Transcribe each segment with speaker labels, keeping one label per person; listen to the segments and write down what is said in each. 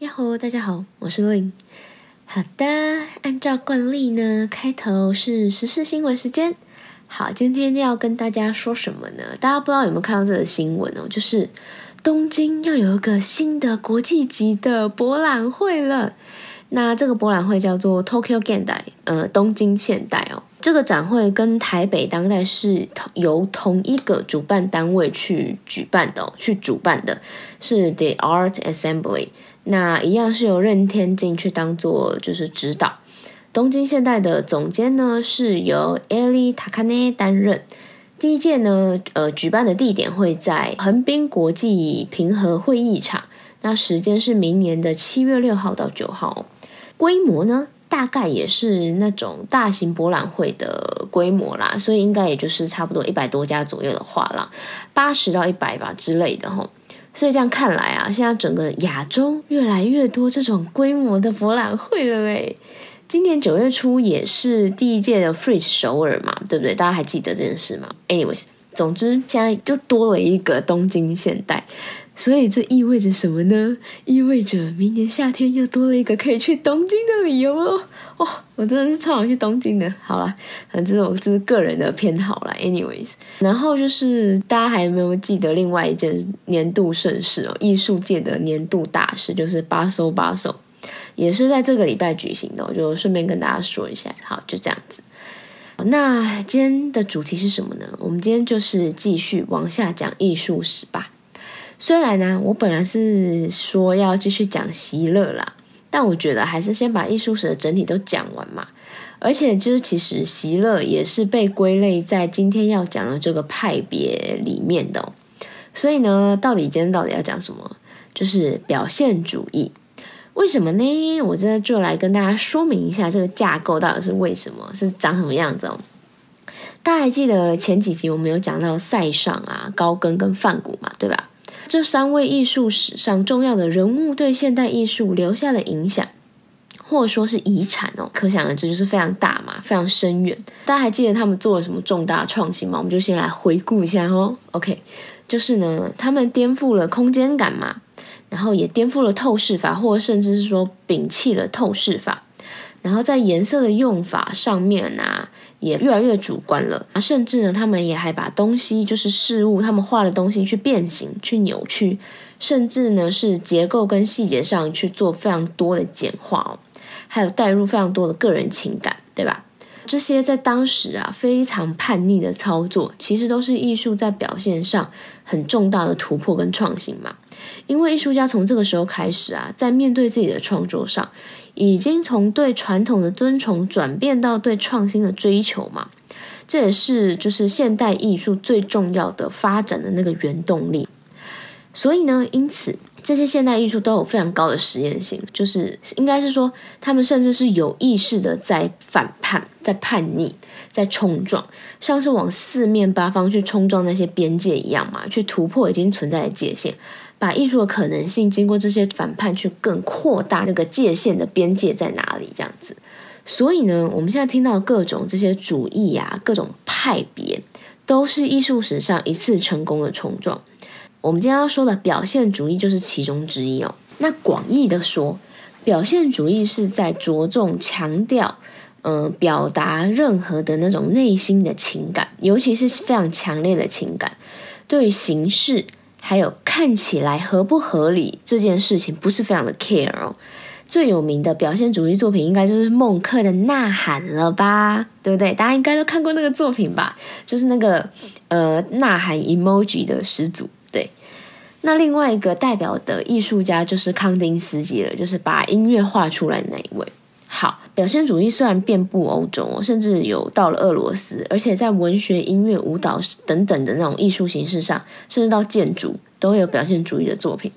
Speaker 1: 呀吼，大家好，我是 Lin。好的，按照惯例呢，开头是时事新闻时间。好，今天要跟大家说什么呢？大家不知道有没有看到这个新闻哦？就是东京要有一个新的国际级的博览会了。那这个博览会叫做 Tokyo Gendai，呃，东京现代哦。这个展会跟台北当代是由同一个主办单位去举办的，去主办的是 The Art Assembly。那一样是由任天进去当做就是指导。东京现代的总监呢是由 Ali Takane 担任。第一届呢，呃，举办的地点会在横滨国际平和会议场。那时间是明年的七月六号到九号。规模呢？大概也是那种大型博览会的规模啦，所以应该也就是差不多一百多家左右的画廊，八十到一百吧之类的吼。所以这样看来啊，现在整个亚洲越来越多这种规模的博览会了诶。今年九月初也是第一届的 f r e e 首尔嘛，对不对？大家还记得这件事吗？Anyways，总之现在就多了一个东京现代。所以这意味着什么呢？意味着明年夏天又多了一个可以去东京的理由哦！哦，我真的是超想去东京的。好了，反正我这是个人的偏好啦。Anyways，然后就是大家还有没有记得另外一件年度盛事哦？艺术界的年度大事就是巴收巴收，也是在这个礼拜举行的。我就顺便跟大家说一下。好，就这样子。那今天的主题是什么呢？我们今天就是继续往下讲艺术史吧。虽然呢，我本来是说要继续讲席勒啦，但我觉得还是先把艺术史的整体都讲完嘛。而且就是其实席勒也是被归类在今天要讲的这个派别里面的。所以呢，到底今天到底要讲什么？就是表现主义。为什么呢？我这就来跟大家说明一下这个架构到底是为什么，是长什么样子哦。大家还记得前几集我们有讲到塞尚啊、高更跟范古嘛，对吧？这三位艺术史上重要的人物对现代艺术留下的影响，或者说是遗产哦，可想而知就是非常大嘛，非常深远。大家还记得他们做了什么重大创新吗？我们就先来回顾一下哦。OK，就是呢，他们颠覆了空间感嘛，然后也颠覆了透视法，或甚至是说摒弃了透视法，然后在颜色的用法上面啊。也越来越主观了！甚至呢，他们也还把东西，就是事物，他们画的东西去变形、去扭曲，甚至呢是结构跟细节上去做非常多的简化哦，还有带入非常多的个人情感，对吧？这些在当时啊非常叛逆的操作，其实都是艺术在表现上很重大的突破跟创新嘛。因为艺术家从这个时候开始啊，在面对自己的创作上。已经从对传统的尊崇转变到对创新的追求嘛，这也是就是现代艺术最重要的发展的那个原动力。所以呢，因此这些现代艺术都有非常高的实验性，就是应该是说，他们甚至是有意识的在反叛、在叛逆、在冲撞，像是往四面八方去冲撞那些边界一样嘛，去突破已经存在的界限。把艺术的可能性经过这些反叛去更扩大那个界限的边界在哪里？这样子，所以呢，我们现在听到各种这些主义啊，各种派别，都是艺术史上一次成功的冲撞。我们今天要说的表现主义就是其中之一哦。那广义的说，表现主义是在着重强调，呃，表达任何的那种内心的情感，尤其是非常强烈的情感，对于形式。还有看起来合不合理这件事情不是非常的 care 哦。最有名的表现主义作品应该就是孟克的《呐喊》了吧，对不对？大家应该都看过那个作品吧？就是那个呃呐喊 emoji 的始祖。对，那另外一个代表的艺术家就是康丁斯基了，就是把音乐画出来的那一位。好，表现主义虽然遍布欧洲，甚至有到了俄罗斯，而且在文学、音乐、舞蹈等等的那种艺术形式上，甚至到建筑都有表现主义的作品。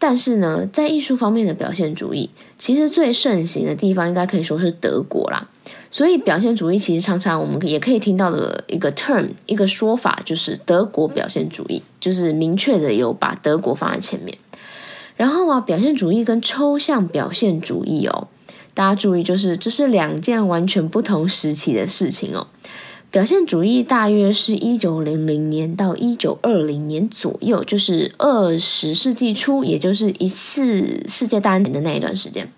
Speaker 1: 但是呢，在艺术方面的表现主义，其实最盛行的地方应该可以说是德国啦。所以，表现主义其实常常我们也可以听到的一个 term，一个说法就是德国表现主义，就是明确的有把德国放在前面。然后啊，表现主义跟抽象表现主义哦。大家注意，就是这是两件完全不同时期的事情哦。表现主义大约是一九零零年到一九二零年左右，就是二十世纪初，也就是一次世界大战的那一段时间。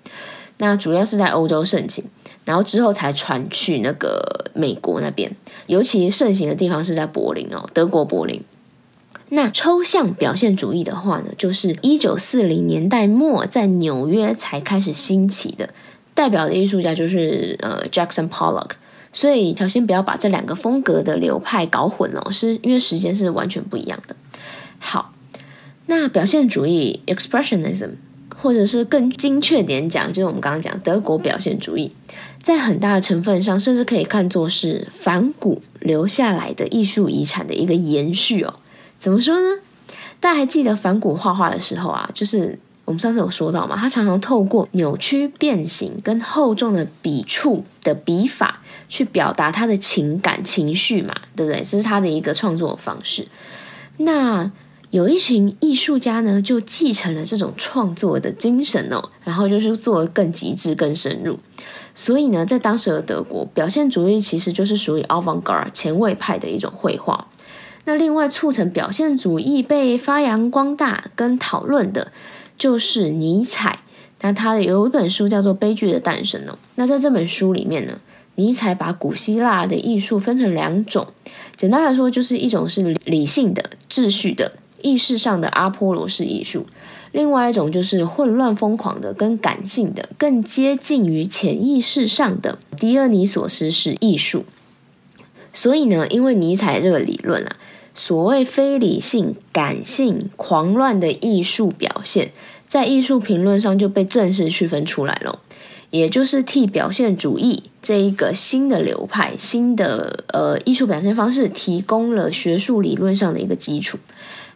Speaker 1: 那主要是在欧洲盛行，然后之后才传去那个美国那边，尤其盛行的地方是在柏林哦，德国柏林。那抽象表现主义的话呢，就是一九四零年代末在纽约才开始兴起的，代表的艺术家就是呃 Jackson Pollock。所以，小心不要把这两个风格的流派搞混了，是因为时间是完全不一样的。好，那表现主义 （Expressionism） 或者是更精确点讲，就是我们刚刚讲德国表现主义，在很大的成分上，甚至可以看作是反古留下来的艺术遗产的一个延续哦。怎么说呢？大家还记得反古画画的时候啊，就是。我们上次有说到嘛，他常常透过扭曲、变形跟厚重的笔触的笔法去表达他的情感情绪嘛，对不对？这是他的一个创作方式。那有一群艺术家呢，就继承了这种创作的精神哦，然后就是做的更极致、更深入。所以呢，在当时的德国，表现主义其实就是属于 avant-garde 前卫派的一种绘画。那另外促成表现主义被发扬光大跟讨论的。就是尼采，那他的有一本书叫做《悲剧的诞生》哦。那在这本书里面呢，尼采把古希腊的艺术分成两种，简单来说，就是一种是理性的、秩序的、意识上的阿波罗式艺术，另外一种就是混乱疯狂的、跟感性的、更接近于潜意识上的狄俄尼索斯式艺术。所以呢，因为尼采这个理论啊。所谓非理性、感性、狂乱的艺术表现，在艺术评论上就被正式区分出来了，也就是替表现主义这一个新的流派、新的呃艺术表现方式提供了学术理论上的一个基础。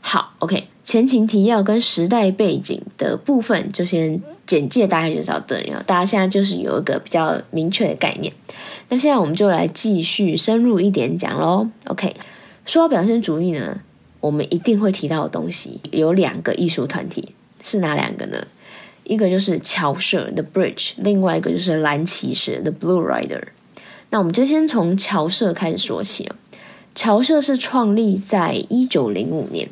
Speaker 1: 好，OK，前情提要跟时代背景的部分就先简介，大概就到这里。大家现在就是有一个比较明确的概念。那现在我们就来继续深入一点讲喽，OK。说到表现主义呢，我们一定会提到的东西有两个艺术团体，是哪两个呢？一个就是乔舍 （The Bridge），另外一个就是蓝骑士 （The Blue Rider）。那我们就先从乔舍开始说起啊。乔舍是创立在一九零五年，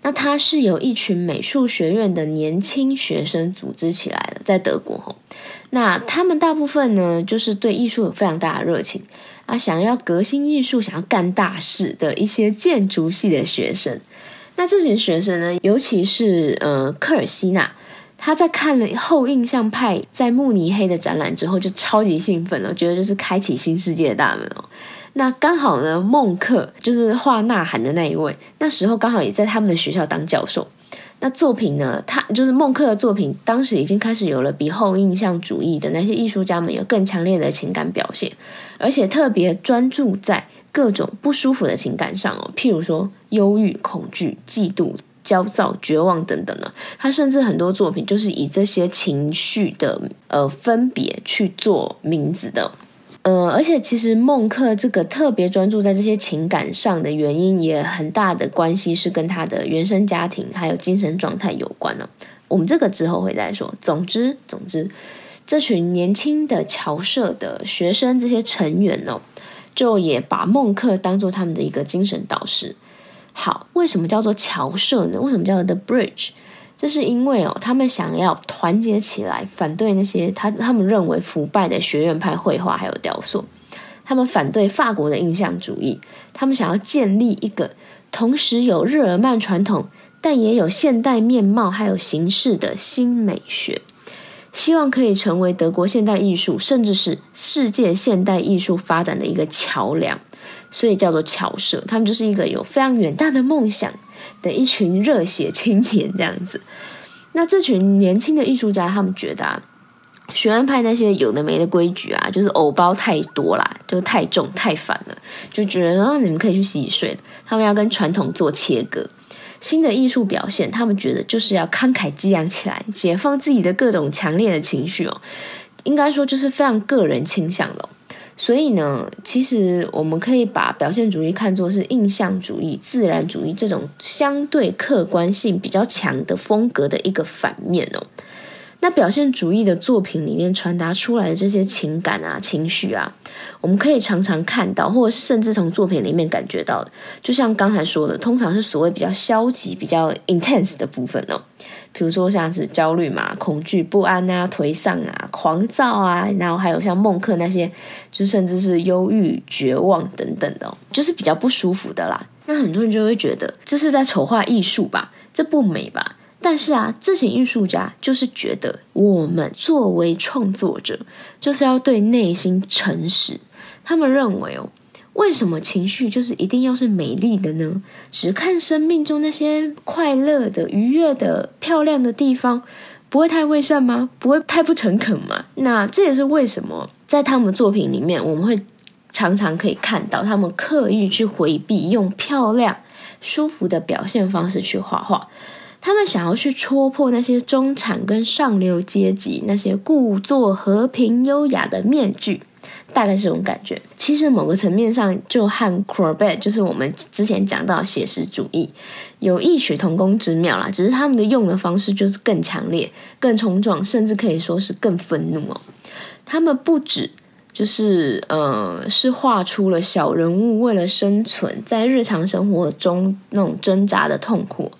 Speaker 1: 那它是由一群美术学院的年轻学生组织起来的，在德国那他们大部分呢，就是对艺术有非常大的热情。啊，想要革新艺术、想要干大事的一些建筑系的学生，那这群学生呢，尤其是呃科尔西纳，他在看了后印象派在慕尼黑的展览之后，就超级兴奋了，觉得就是开启新世界的大门哦。那刚好呢，孟克就是画《呐喊》的那一位，那时候刚好也在他们的学校当教授。那作品呢？他就是孟克的作品，当时已经开始有了比后印象主义的那些艺术家们有更强烈的情感表现，而且特别专注在各种不舒服的情感上哦，譬如说忧郁、恐惧、嫉妒、焦躁、绝望等等的。他甚至很多作品就是以这些情绪的呃分别去做名字的。呃，而且其实孟克这个特别专注在这些情感上的原因，也很大的关系是跟他的原生家庭还有精神状态有关呢。我们这个之后会再说。总之，总之，这群年轻的侨社的学生这些成员哦，就也把孟克当做他们的一个精神导师。好，为什么叫做侨社呢？为什么叫做 The Bridge？这是因为哦，他们想要团结起来反对那些他他们认为腐败的学院派绘画还有雕塑，他们反对法国的印象主义，他们想要建立一个同时有日耳曼传统但也有现代面貌还有形式的新美学，希望可以成为德国现代艺术甚至是世界现代艺术发展的一个桥梁，所以叫做侨社。他们就是一个有非常远大的梦想。的一群热血青年这样子，那这群年轻的艺术家，他们觉得啊，学院派那些有的没的规矩啊，就是藕包太多啦，就太重太烦了，就觉得啊，你们可以去洗洗睡。他们要跟传统做切割，新的艺术表现，他们觉得就是要慷慨激昂起来，解放自己的各种强烈的情绪哦。应该说，就是非常个人倾向的。所以呢，其实我们可以把表现主义看作是印象主义、自然主义这种相对客观性比较强的风格的一个反面哦。那表现主义的作品里面传达出来的这些情感啊、情绪啊，我们可以常常看到，或者甚至从作品里面感觉到的，就像刚才说的，通常是所谓比较消极、比较 intense 的部分哦。比如说像是焦虑嘛、恐惧、不安啊、颓丧啊、狂躁啊，然后还有像孟克那些，就甚至是忧郁、绝望等等的，就是比较不舒服的啦。那很多人就会觉得这是在丑化艺术吧，这不美吧？但是啊，这些艺术家就是觉得我们作为创作者，就是要对内心诚实。他们认为哦。为什么情绪就是一定要是美丽的呢？只看生命中那些快乐的、愉悦的、漂亮的地方，不会太伪善吗？不会太不诚恳吗？那这也是为什么在他们作品里面，我们会常常可以看到他们刻意去回避用漂亮、舒服的表现方式去画画。他们想要去戳破那些中产跟上流阶级那些故作和平优雅的面具。大概是这种感觉，其实某个层面上就和 Corbett，就是我们之前讲到写实主义有异曲同工之妙啦，只是他们的用的方式就是更强烈、更冲撞，甚至可以说是更愤怒哦。他们不止就是呃，是画出了小人物为了生存在日常生活中那种挣扎的痛苦，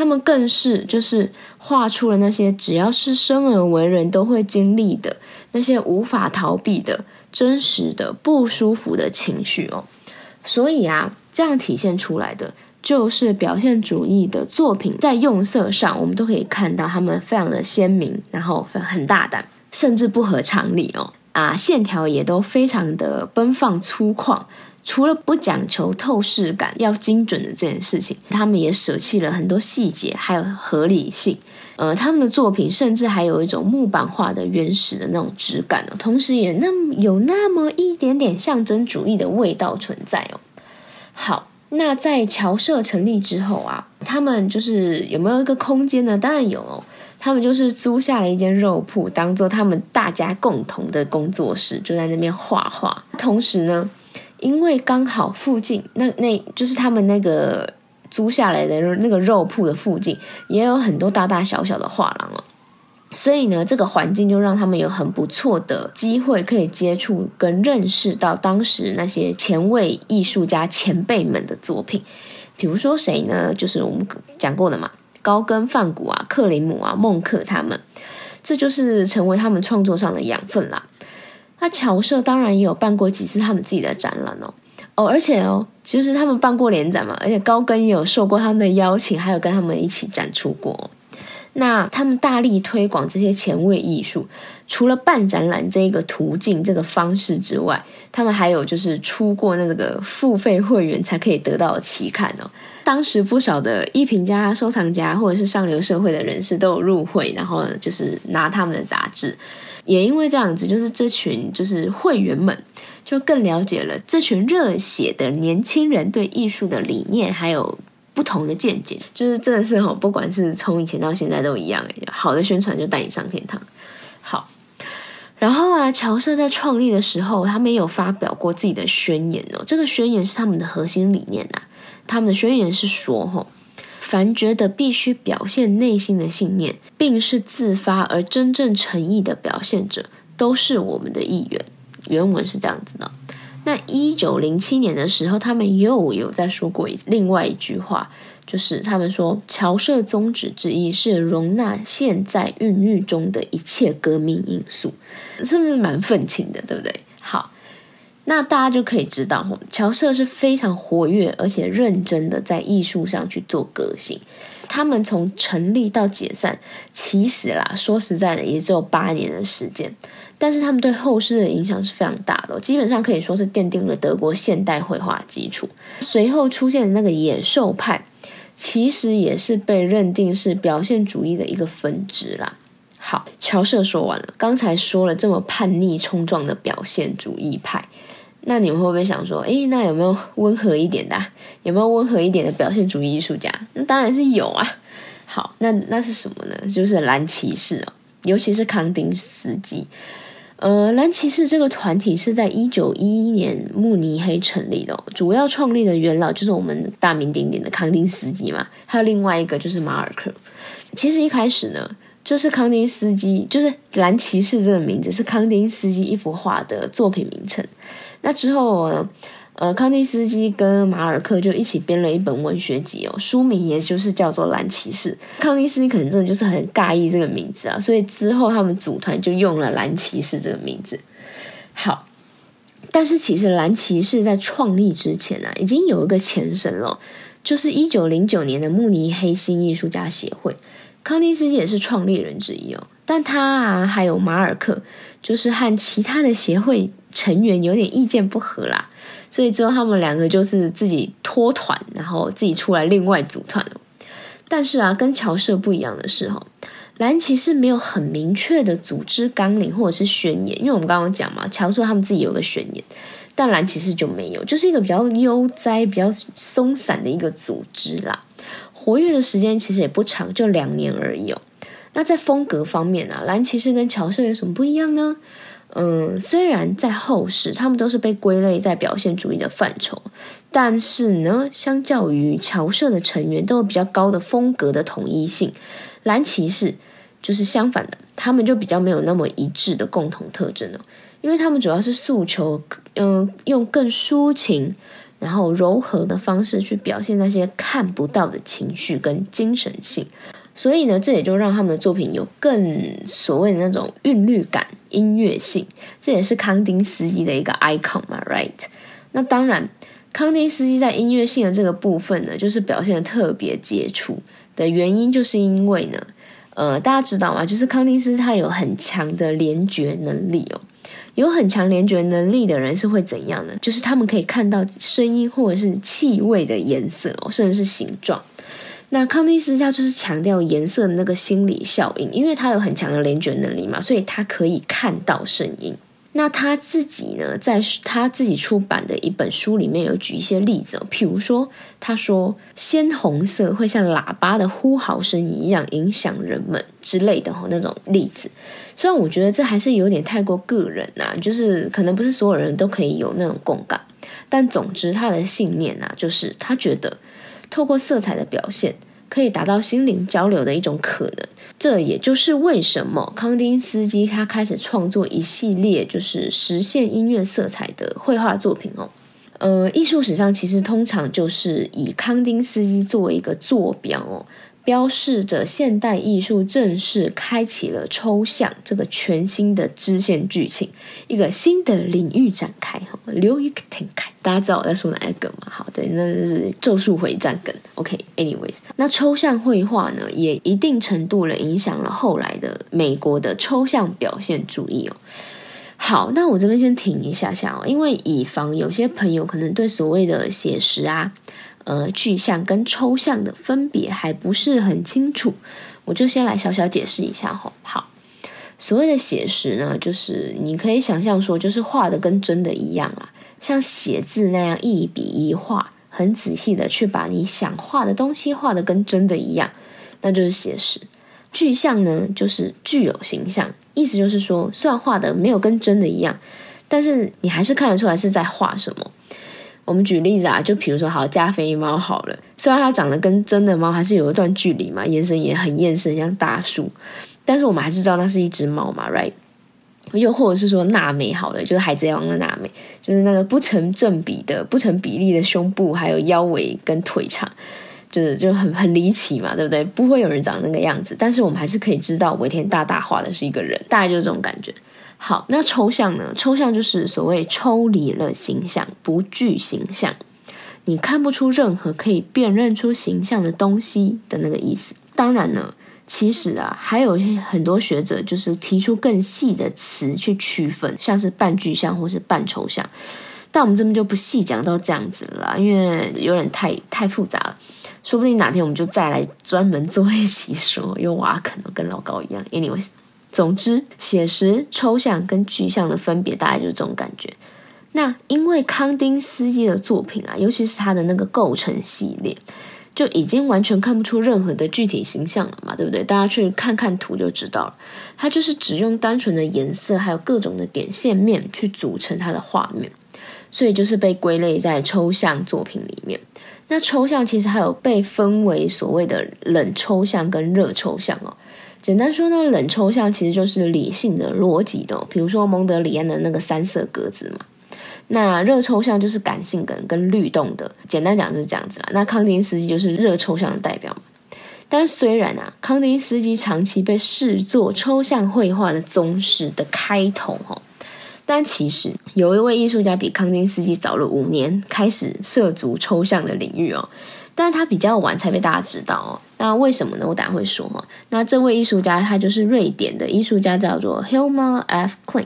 Speaker 1: 他们更是就是画出了那些只要是生而为人都会经历的那些无法逃避的。真实的不舒服的情绪哦，所以啊，这样体现出来的就是表现主义的作品，在用色上，我们都可以看到他们非常的鲜明，然后很大胆，甚至不合常理哦啊，线条也都非常的奔放粗犷。除了不讲求透视感要精准的这件事情，他们也舍弃了很多细节，还有合理性。呃，他们的作品甚至还有一种木板化的原始的那种质感哦，同时也那么有那么一点点象征主义的味道存在哦。好，那在侨社成立之后啊，他们就是有没有一个空间呢？当然有哦，他们就是租下了一间肉铺，当做他们大家共同的工作室，就在那边画画。同时呢，因为刚好附近那那就是他们那个。租下来的那个肉铺的附近也有很多大大小小的画廊哦，所以呢，这个环境就让他们有很不错的机会可以接触跟认识到当时那些前卫艺术家前辈们的作品。比如说谁呢？就是我们讲过的嘛，高更、范古啊、克林姆啊、孟克他们，这就是成为他们创作上的养分啦。那乔社当然也有办过几次他们自己的展览哦。哦，而且哦，就是他们办过联展嘛，而且高更也有受过他们的邀请，还有跟他们一起展出过。那他们大力推广这些前卫艺术，除了办展览这一个途径、这个方式之外，他们还有就是出过那个付费会员才可以得到的期刊哦。当时不少的艺评家、收藏家或者是上流社会的人士都有入会，然后就是拿他们的杂志。也因为这样子，就是这群就是会员们。就更了解了这群热血的年轻人对艺术的理念，还有不同的见解，就是真的是哈，不管是从以前到现在都一样好的宣传就带你上天堂。好，然后啊，乔社在创立的时候，他们有发表过自己的宣言哦。这个宣言是他们的核心理念呐。他们的宣言是说：哈，凡觉得必须表现内心的信念，并是自发而真正诚意的表现者，都是我们的一员。原文是这样子的。那一九零七年的时候，他们又有在说过另外一句话，就是他们说侨社宗旨之一是容纳现在孕育中的一切革命因素，是不是蛮愤青的，对不对？那大家就可以知道，侨社是非常活跃而且认真的在艺术上去做革新。他们从成立到解散，其实啦，说实在的，也只有八年的时间。但是他们对后世的影响是非常大的，基本上可以说是奠定了德国现代绘画基础。随后出现的那个野兽派，其实也是被认定是表现主义的一个分支啦。好，乔社说完了，刚才说了这么叛逆冲撞的表现主义派。那你们会不会想说，诶，那有没有温和一点的？有没有温和一点的表现主义艺术家？那当然是有啊。好，那那是什么呢？就是蓝骑士哦，尤其是康丁斯基。呃，蓝骑士这个团体是在一九一一年慕尼黑成立的，主要创立的元老就是我们大名鼎鼎的康丁斯基嘛，还有另外一个就是马尔克。其实一开始呢。这是康丁斯基，就是蓝骑士这个名字是康丁斯基一幅画的作品名称。那之后，呃，康丁斯基跟马尔克就一起编了一本文学集哦，书名也就是叫做《蓝骑士》。康丁斯基可能真的就是很尬意这个名字啊，所以之后他们组团就用了“蓝骑士”这个名字。好，但是其实蓝骑士在创立之前啊，已经有一个前身了，就是一九零九年的慕尼黑新艺术家协会。康丁斯基也是创立人之一哦，但他啊还有马尔克，就是和其他的协会成员有点意见不合啦，所以之后他们两个就是自己脱团，然后自己出来另外组团了。但是啊，跟乔社不一样的是哈，蓝骑士没有很明确的组织纲领或者是宣言，因为我们刚刚讲嘛，乔社他们自己有个宣言，但蓝骑士就没有，就是一个比较悠哉、比较松散的一个组织啦。活跃的时间其实也不长，就两年而已哦。那在风格方面啊，蓝骑士跟乔瑟有什么不一样呢？嗯，虽然在后世他们都是被归类在表现主义的范畴，但是呢，相较于乔社的成员都有比较高的风格的统一性，蓝骑士就是相反的，他们就比较没有那么一致的共同特征了，因为他们主要是诉求，嗯，用更抒情。然后柔和的方式去表现那些看不到的情绪跟精神性，所以呢，这也就让他们的作品有更所谓的那种韵律感、音乐性。这也是康丁斯基的一个 icon 嘛，right？那当然，康丁斯基在音乐性的这个部分呢，就是表现的特别杰出的原因，就是因为呢，呃，大家知道吗？就是康丁斯他有很强的联觉能力哦。有很强联觉能力的人是会怎样的？就是他们可以看到声音或者是气味的颜色哦，甚至是形状。那康定斯他就是强调颜色的那个心理效应，因为他有很强的联觉能力嘛，所以他可以看到声音。那他自己呢，在他自己出版的一本书里面有举一些例子哦，譬如说，他说鲜红色会像喇叭的呼号声一样影响人们之类的哈那种例子。虽然我觉得这还是有点太过个人呐，就是可能不是所有人都可以有那种共感，但总之他的信念呐，就是他觉得透过色彩的表现。可以达到心灵交流的一种可能，这也就是为什么康丁斯基他开始创作一系列就是实现音乐色彩的绘画作品哦。呃，艺术史上其实通常就是以康丁斯基作为一个坐标哦。标示着现代艺术正式开启了抽象这个全新的支线剧情，一个新的领域展开哈，留一个展开。大家知道我在说哪一个吗？好，对，那是咒术回战梗。OK，anyways，那抽象绘画呢，也一定程度了影响了后来的美国的抽象表现主义哦。好，那我这边先停一下下哦，因为以防有些朋友可能对所谓的写实啊。呃，具象跟抽象的分别还不是很清楚，我就先来小小解释一下哈。好，所谓的写实呢，就是你可以想象说，就是画的跟真的一样啊，像写字那样一笔一画，很仔细的去把你想画的东西画的跟真的一样，那就是写实。具象呢，就是具有形象，意思就是说，虽然画的没有跟真的一样，但是你还是看得出来是在画什么。我们举例子啊，就比如说，好加菲猫好了，虽然它长得跟真的猫还是有一段距离嘛，眼神也很厌世，像大树，但是我们还是知道那是一只猫嘛，right？又或者是说娜美好了，就是海贼王的娜美，就是那个不成正比的、不成比例的胸部，还有腰围跟腿长，就是就很很离奇嘛，对不对？不会有人长那个样子，但是我们还是可以知道尾田大大画的是一个人，大概就是这种感觉。好，那抽象呢？抽象就是所谓抽离了形象，不具形象，你看不出任何可以辨认出形象的东西的那个意思。当然呢，其实啊，还有很多学者就是提出更细的词去区分，像是半具象或是半抽象。但我们这边就不细讲到这样子了，因为有点太太复杂了。说不定哪天我们就再来专门做一期说，因为挖坑跟老高一样。Anyways。总之，写实、抽象跟具象的分别，大概就是这种感觉。那因为康丁斯基的作品啊，尤其是他的那个构成系列，就已经完全看不出任何的具体形象了嘛，对不对？大家去看看图就知道了。他就是只用单纯的颜色，还有各种的点线面去组成他的画面，所以就是被归类在抽象作品里面。那抽象其实还有被分为所谓的冷抽象跟热抽象哦。简单说呢，冷抽象其实就是理性的、逻辑的，比如说蒙德里安的那个三色格子嘛。那热抽象就是感性跟跟律动的，简单讲就是这样子啦。那康丁斯基就是热抽象的代表嘛。但是虽然啊，康丁斯基长期被视作抽象绘画的宗师的开头哈，但其实有一位艺术家比康丁斯基早了五年开始涉足抽象的领域哦。但是他比较晚才被大家知道哦。那为什么呢？我等下会说哈。那这位艺术家他就是瑞典的艺术家，叫做 Hilma F. Klint。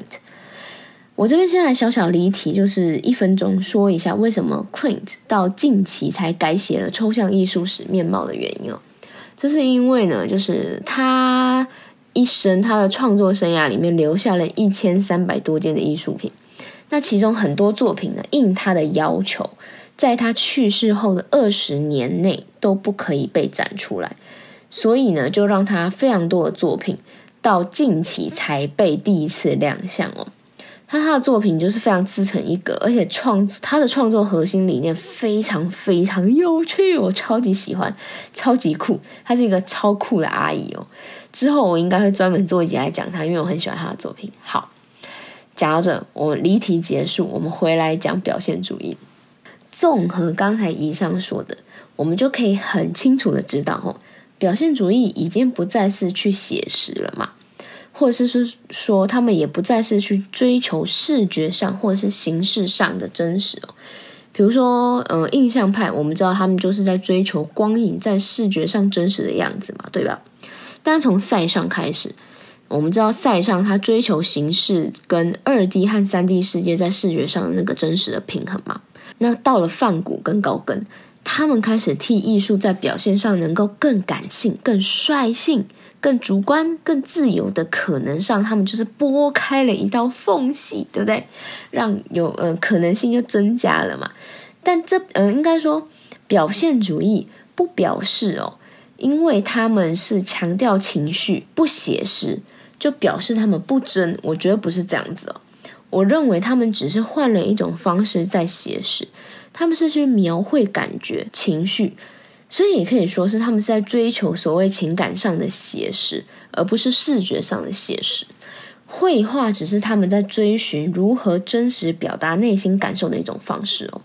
Speaker 1: 我这边先来小小离题，就是一分钟说一下为什么 Klint 到近期才改写了抽象艺术史面貌的原因哦。这是因为呢，就是他一生他的创作生涯里面留下了一千三百多件的艺术品，那其中很多作品呢，应他的要求。在他去世后的二十年内都不可以被展出来，所以呢，就让他非常多的作品到近期才被第一次亮相哦。他他的作品就是非常自成一格，而且创他的创作核心理念非常非常有趣，我超级喜欢，超级酷。他是一个超酷的阿姨哦。之后我应该会专门做一集来讲他，因为我很喜欢他的作品。好，讲到这，我离题结束，我们回来讲表现主义。综合刚才以上说的，我们就可以很清楚的知道，哦，表现主义已经不再是去写实了嘛，或者是说说他们也不再是去追求视觉上或者是形式上的真实哦。比如说，呃，印象派，我们知道他们就是在追求光影在视觉上真实的样子嘛，对吧？但是从塞尚开始，我们知道塞尚他追求形式跟二 D 和三 D 世界在视觉上的那个真实的平衡嘛。那到了梵谷跟高更，他们开始替艺术在表现上能够更感性、更率性、更主观、更自由的可能上，他们就是拨开了一道缝隙，对不对？让有呃可能性就增加了嘛。但这呃应该说表现主义不表示哦，因为他们是强调情绪不写实，就表示他们不真。我觉得不是这样子哦。我认为他们只是换了一种方式在写实，他们是去描绘感觉、情绪，所以也可以说是他们是在追求所谓情感上的写实，而不是视觉上的写实。绘画只是他们在追寻如何真实表达内心感受的一种方式哦。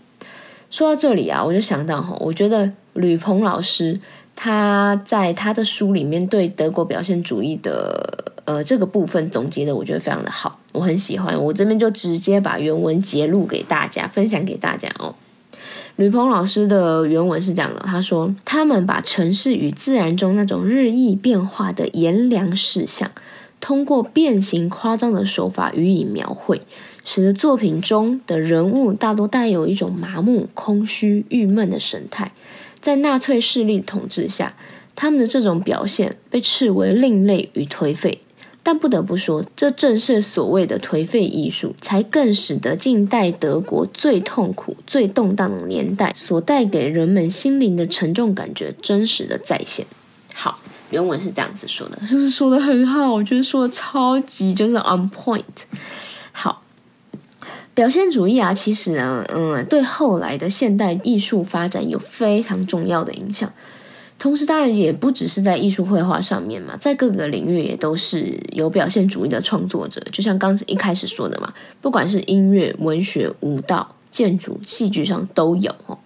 Speaker 1: 说到这里啊，我就想到哈，我觉得吕鹏老师。他在他的书里面对德国表现主义的呃这个部分总结的，我觉得非常的好，我很喜欢。我这边就直接把原文截录给大家，分享给大家哦。吕鹏老师的原文是这样的，他说：“他们把城市与自然中那种日益变化的炎凉事项，通过变形夸张的手法予以描绘，使得作品中的人物大多带有一种麻木、空虚、郁闷的神态。”在纳粹势力统治下，他们的这种表现被斥为另类与颓废。但不得不说，这正是所谓的颓废艺术，才更使得近代德国最痛苦、最动荡的年代所带给人们心灵的沉重感觉真实的再现。好，原文是这样子说的，是不是说的很好？我觉得说的超级就是 on point。好。表现主义啊，其实呢，嗯，对后来的现代艺术发展有非常重要的影响。同时，当然也不只是在艺术绘画上面嘛，在各个领域也都是有表现主义的创作者。就像刚才一开始说的嘛，不管是音乐、文学、舞蹈、建筑、戏剧上都有哦。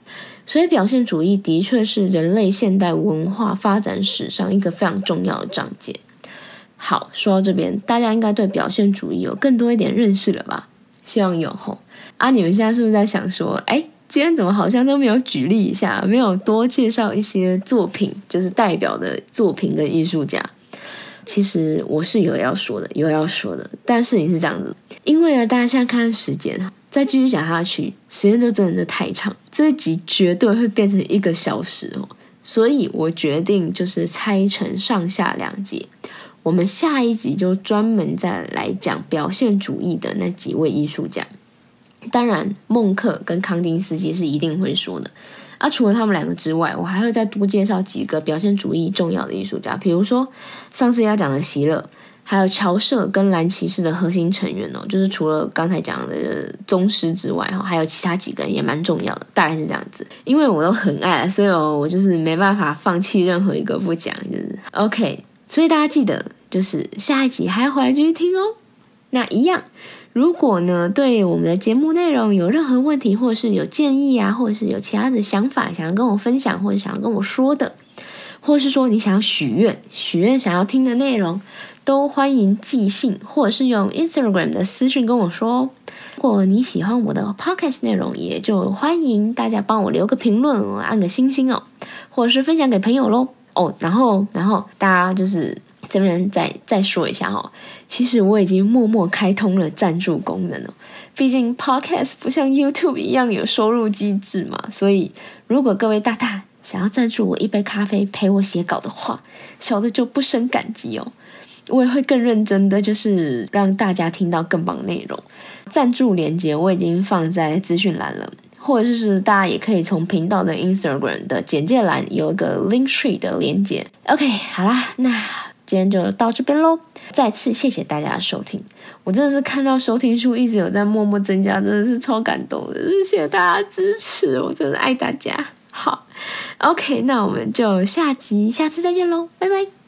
Speaker 1: 所以，表现主义的确是人类现代文化发展史上一个非常重要的章节。好，说到这边，大家应该对表现主义有更多一点认识了吧？希望有吼啊！你们现在是不是在想说，哎，今天怎么好像都没有举例一下，没有多介绍一些作品，就是代表的作品跟艺术家？其实我是有要说的，有要说的，但是你是这样子，因为呢，大家现在看时间哈，再继续讲下去，时间就真的太长，这一集绝对会变成一个小时哦，所以我决定就是拆成上下两节。我们下一集就专门再来讲表现主义的那几位艺术家。当然，孟克跟康丁斯基是一定会说的。啊，除了他们两个之外，我还会再多介绍几个表现主义重要的艺术家，比如说上次要讲的席勒，还有乔瑟跟蓝骑士的核心成员哦。就是除了刚才讲的宗师之外，哈，还有其他几个人也蛮重要的，大概是这样子。因为我都很爱，所以我就是没办法放弃任何一个不讲，就是 OK。所以大家记得，就是下一集还要回来继续听哦。那一样，如果呢对我们的节目内容有任何问题，或者是有建议啊，或者是有其他的想法想要跟我分享，或者想要跟我说的，或是说你想要许愿，许愿想要听的内容，都欢迎寄信，或者是用 Instagram 的私讯跟我说。如果你喜欢我的 podcast 内容，也就欢迎大家帮我留个评论，按个星星哦，或者是分享给朋友喽。哦，然后，然后大家就是这边再再说一下哦，其实我已经默默开通了赞助功能了。毕竟 podcast 不像 YouTube 一样有收入机制嘛，所以如果各位大大想要赞助我一杯咖啡陪我写稿的话，小的就不胜感激哦。我也会更认真的，就是让大家听到更棒内容。赞助链接我已经放在资讯栏了，或者是大家也可以从频道的 Instagram 的简介栏有一个 Link Tree 的链接。OK，好啦，那今天就到这边喽。再次谢谢大家的收听，我真的是看到收听数一直有在默默增加，真的是超感动的，谢谢大家支持，我真的爱大家。好，OK，那我们就下集下次再见喽，拜拜。